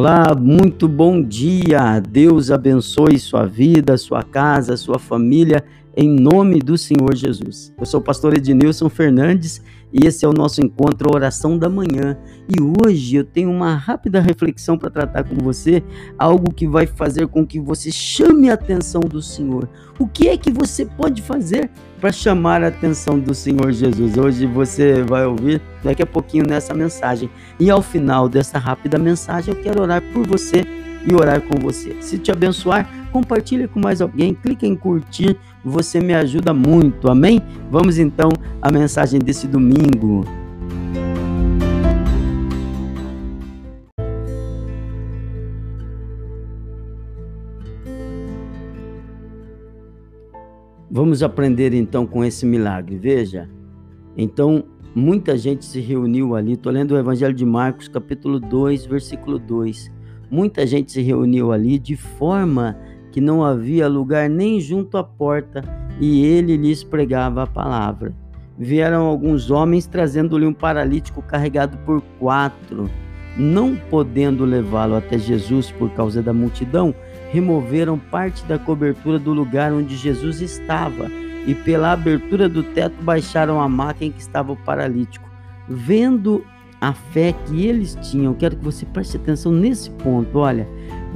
Olá, muito bom dia. Deus abençoe sua vida, sua casa, sua família, em nome do Senhor Jesus. Eu sou o pastor Ednilson Fernandes e esse é o nosso encontro Oração da Manhã. E hoje eu tenho uma rápida reflexão para tratar com você, algo que vai fazer com que você chame a atenção do Senhor. O que é que você pode fazer para chamar a atenção do Senhor Jesus? Hoje você vai ouvir daqui a pouquinho nessa mensagem. E ao final dessa rápida mensagem, eu quero orar por você e orar com você. Se te abençoar, compartilhe com mais alguém, clique em curtir, você me ajuda muito, amém? Vamos então à mensagem desse domingo. Vamos aprender então com esse milagre. Veja, então muita gente se reuniu ali. Estou lendo o Evangelho de Marcos, capítulo 2, versículo 2. Muita gente se reuniu ali de forma que não havia lugar nem junto à porta, e ele lhes pregava a palavra. Vieram alguns homens trazendo-lhe um paralítico carregado por quatro. Não podendo levá-lo até Jesus por causa da multidão, removeram parte da cobertura do lugar onde Jesus estava e pela abertura do teto baixaram a maca em que estava o paralítico. Vendo a fé que eles tinham. Quero que você preste atenção nesse ponto. Olha,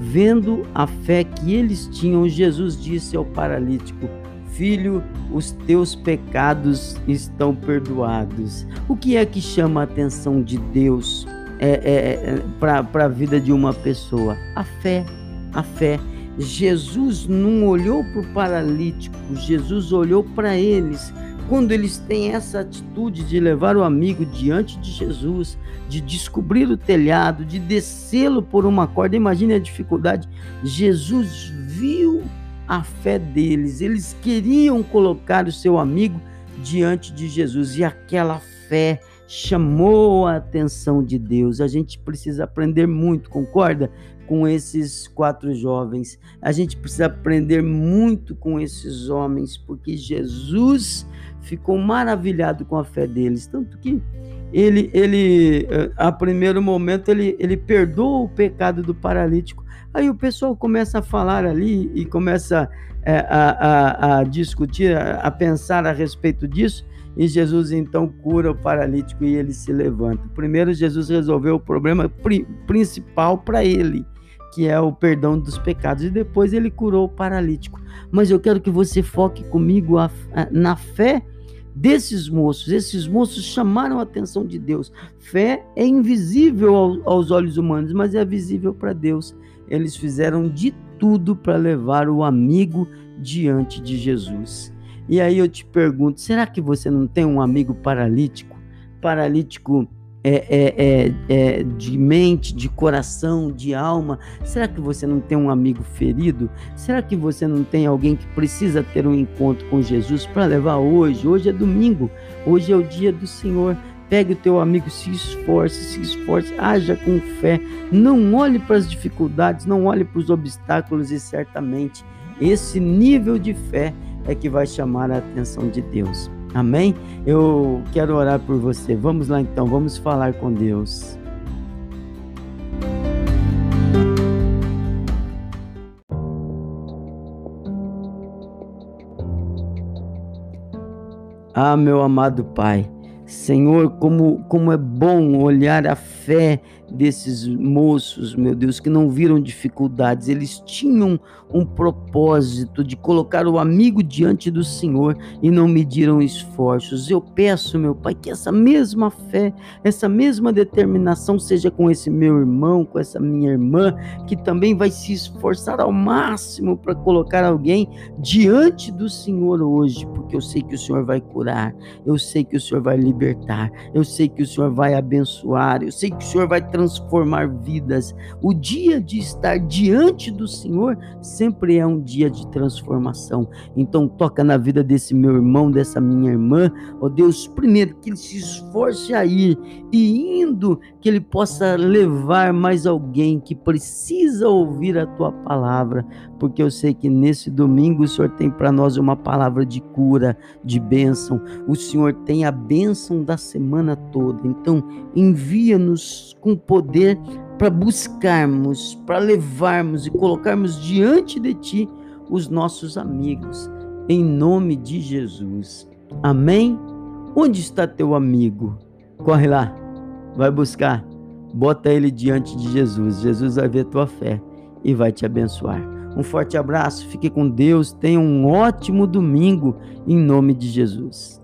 vendo a fé que eles tinham, Jesus disse ao paralítico: Filho, os teus pecados estão perdoados. O que é que chama a atenção de Deus é, é, é para a vida de uma pessoa? A fé. A fé. Jesus não olhou para o paralítico, Jesus olhou para eles quando eles têm essa atitude de levar o amigo diante de Jesus, de descobrir o telhado, de descê-lo por uma corda, imagine a dificuldade. Jesus viu a fé deles, eles queriam colocar o seu amigo diante de Jesus e aquela fé chamou a atenção de Deus. A gente precisa aprender muito, concorda? Com esses quatro jovens. A gente precisa aprender muito com esses homens, porque Jesus ficou maravilhado com a fé deles, tanto que ele, ele a primeiro momento, ele, ele perdoa o pecado do paralítico. Aí o pessoal começa a falar ali e começa é, a, a, a discutir, a, a pensar a respeito disso. E Jesus então cura o paralítico e ele se levanta. Primeiro, Jesus resolveu o problema pri principal para ele, que é o perdão dos pecados, e depois ele curou o paralítico. Mas eu quero que você foque comigo a, a, na fé desses moços. Esses moços chamaram a atenção de Deus. Fé é invisível ao, aos olhos humanos, mas é visível para Deus. Eles fizeram de tudo para levar o amigo diante de Jesus. E aí eu te pergunto: será que você não tem um amigo paralítico? Paralítico é, é, é, é, de mente, de coração, de alma? Será que você não tem um amigo ferido? Será que você não tem alguém que precisa ter um encontro com Jesus para levar hoje? Hoje é domingo, hoje é o dia do Senhor. Pegue o teu amigo, se esforce, se esforce, haja com fé. Não olhe para as dificuldades, não olhe para os obstáculos e certamente esse nível de fé é que vai chamar a atenção de Deus. Amém? Eu quero orar por você. Vamos lá então, vamos falar com Deus. Ah, meu amado Pai, Senhor, como, como é bom olhar a fé desses moços, meu Deus, que não viram dificuldades, eles tinham um propósito de colocar o amigo diante do Senhor e não mediram esforços. Eu peço, meu Pai, que essa mesma fé, essa mesma determinação seja com esse meu irmão, com essa minha irmã, que também vai se esforçar ao máximo para colocar alguém diante do Senhor hoje, porque eu sei que o Senhor vai curar, eu sei que o Senhor vai libertar, eu sei que o Senhor vai abençoar, eu sei que o Senhor vai transformar vidas. O dia de estar diante do Senhor sempre é um dia de transformação. Então, toca na vida desse meu irmão, dessa minha irmã. Ó oh, Deus, primeiro que ele se esforce a ir e indo, que ele possa levar mais alguém que precisa ouvir a tua palavra, porque eu sei que nesse domingo o Senhor tem para nós uma palavra de cura, de bênção. O Senhor tem a bênção da semana toda. Então, envia-nos com poder para buscarmos, para levarmos e colocarmos diante de Ti os nossos amigos, em nome de Jesus. Amém? Onde está teu amigo? Corre lá, vai buscar, bota ele diante de Jesus. Jesus vai ver tua fé e vai te abençoar. Um forte abraço, fique com Deus, tenha um ótimo domingo em nome de Jesus.